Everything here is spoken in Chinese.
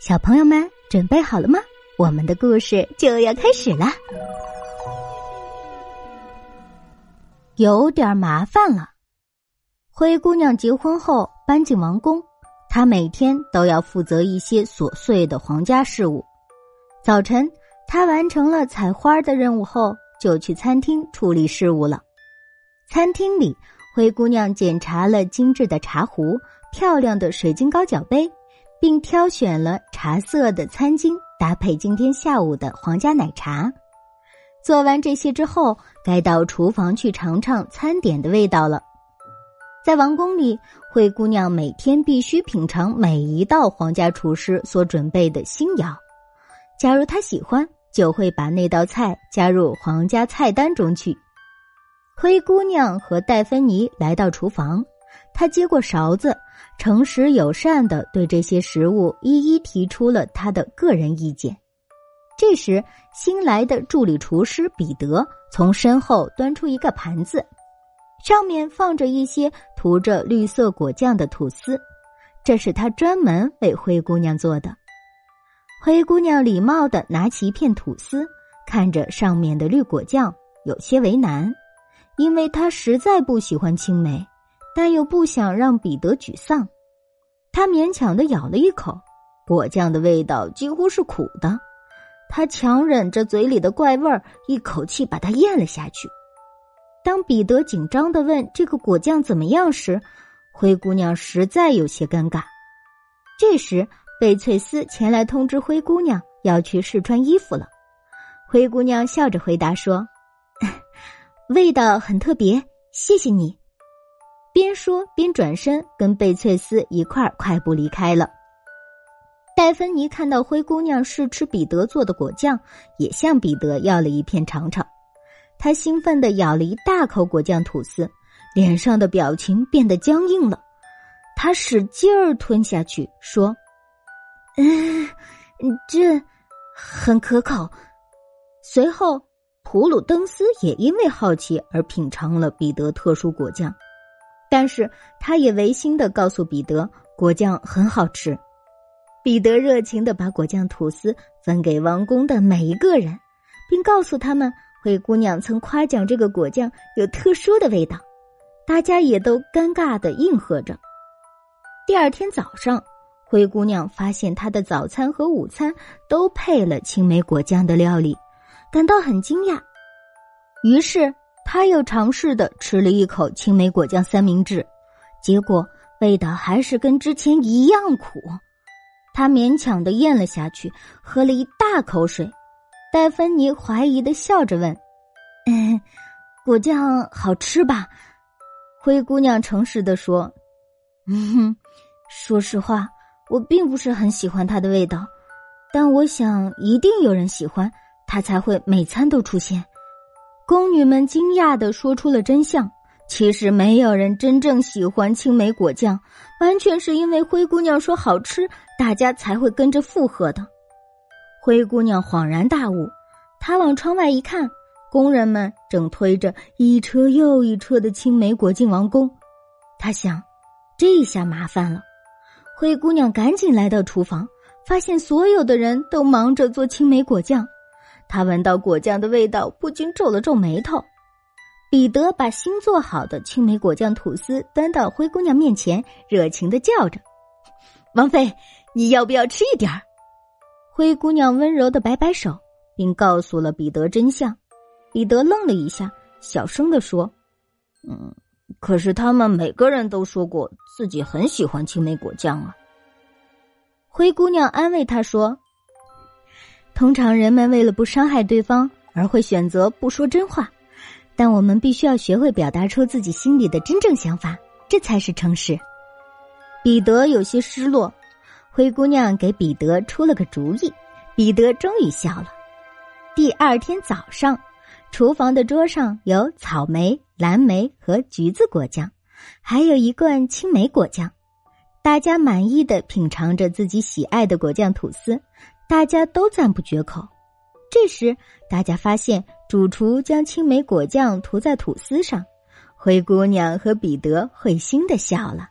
小朋友们准备好了吗？我们的故事就要开始了。有点麻烦了。灰姑娘结婚后搬进王宫，她每天都要负责一些琐碎的皇家事务。早晨，她完成了采花的任务后，就去餐厅处理事务了。餐厅里，灰姑娘检查了精致的茶壶、漂亮的水晶高脚杯。并挑选了茶色的餐巾，搭配今天下午的皇家奶茶。做完这些之后，该到厨房去尝尝餐点的味道了。在王宫里，灰姑娘每天必须品尝每一道皇家厨师所准备的新肴。假如她喜欢，就会把那道菜加入皇家菜单中去。灰姑娘和戴芬妮来到厨房。他接过勺子，诚实友善的对这些食物一一提出了他的个人意见。这时，新来的助理厨师彼得从身后端出一个盘子，上面放着一些涂着绿色果酱的吐司，这是他专门为灰姑娘做的。灰姑娘礼貌的拿起一片吐司，看着上面的绿果酱，有些为难，因为她实在不喜欢青梅。但又不想让彼得沮丧，他勉强的咬了一口，果酱的味道几乎是苦的。他强忍着嘴里的怪味儿，一口气把它咽了下去。当彼得紧张的问这个果酱怎么样时，灰姑娘实在有些尴尬。这时，贝翠丝前来通知灰姑娘要去试穿衣服了。灰姑娘笑着回答说：“ 味道很特别，谢谢你。”边说边转身跟贝翠丝一块儿快步离开了。戴芬妮看到灰姑娘试吃彼得做的果酱，也向彼得要了一片尝尝。他兴奋的咬了一大口果酱吐司，脸上的表情变得僵硬了。他使劲儿吞下去，说：“嗯，这很可口。”随后，普鲁登斯也因为好奇而品尝了彼得特殊果酱。但是他也违心的告诉彼得，果酱很好吃。彼得热情的把果酱吐司分给王宫的每一个人，并告诉他们，灰姑娘曾夸奖这个果酱有特殊的味道。大家也都尴尬的应和着。第二天早上，灰姑娘发现她的早餐和午餐都配了青梅果酱的料理，感到很惊讶。于是。他又尝试的吃了一口青梅果酱三明治，结果味道还是跟之前一样苦。他勉强的咽了下去，喝了一大口水。戴芬妮怀疑的笑着问：“嗯，果酱好吃吧？”灰姑娘诚实的说：“ 嗯哼，说实话，我并不是很喜欢它的味道，但我想一定有人喜欢，它才会每餐都出现。”宫女们惊讶的说出了真相：其实没有人真正喜欢青梅果酱，完全是因为灰姑娘说好吃，大家才会跟着附和的。灰姑娘恍然大悟，她往窗外一看，工人们正推着一车又一车的青梅果进王宫。她想，这下麻烦了。灰姑娘赶紧来到厨房，发现所有的人都忙着做青梅果酱。他闻到果酱的味道，不禁皱了皱眉头。彼得把新做好的青梅果酱吐司端到灰姑娘面前，热情的叫着：“王妃，你要不要吃一点儿？”灰姑娘温柔的摆摆手，并告诉了彼得真相。彼得愣了一下，小声的说：“嗯，可是他们每个人都说过自己很喜欢青梅果酱啊。”灰姑娘安慰他说。通常人们为了不伤害对方而会选择不说真话，但我们必须要学会表达出自己心里的真正想法，这才是诚实。彼得有些失落，灰姑娘给彼得出了个主意，彼得终于笑了。第二天早上，厨房的桌上有草莓、蓝莓和橘子果酱，还有一罐青梅果酱。大家满意的品尝着自己喜爱的果酱吐司。大家都赞不绝口。这时，大家发现主厨将青梅果酱涂在吐司上，灰姑娘和彼得会心的笑了。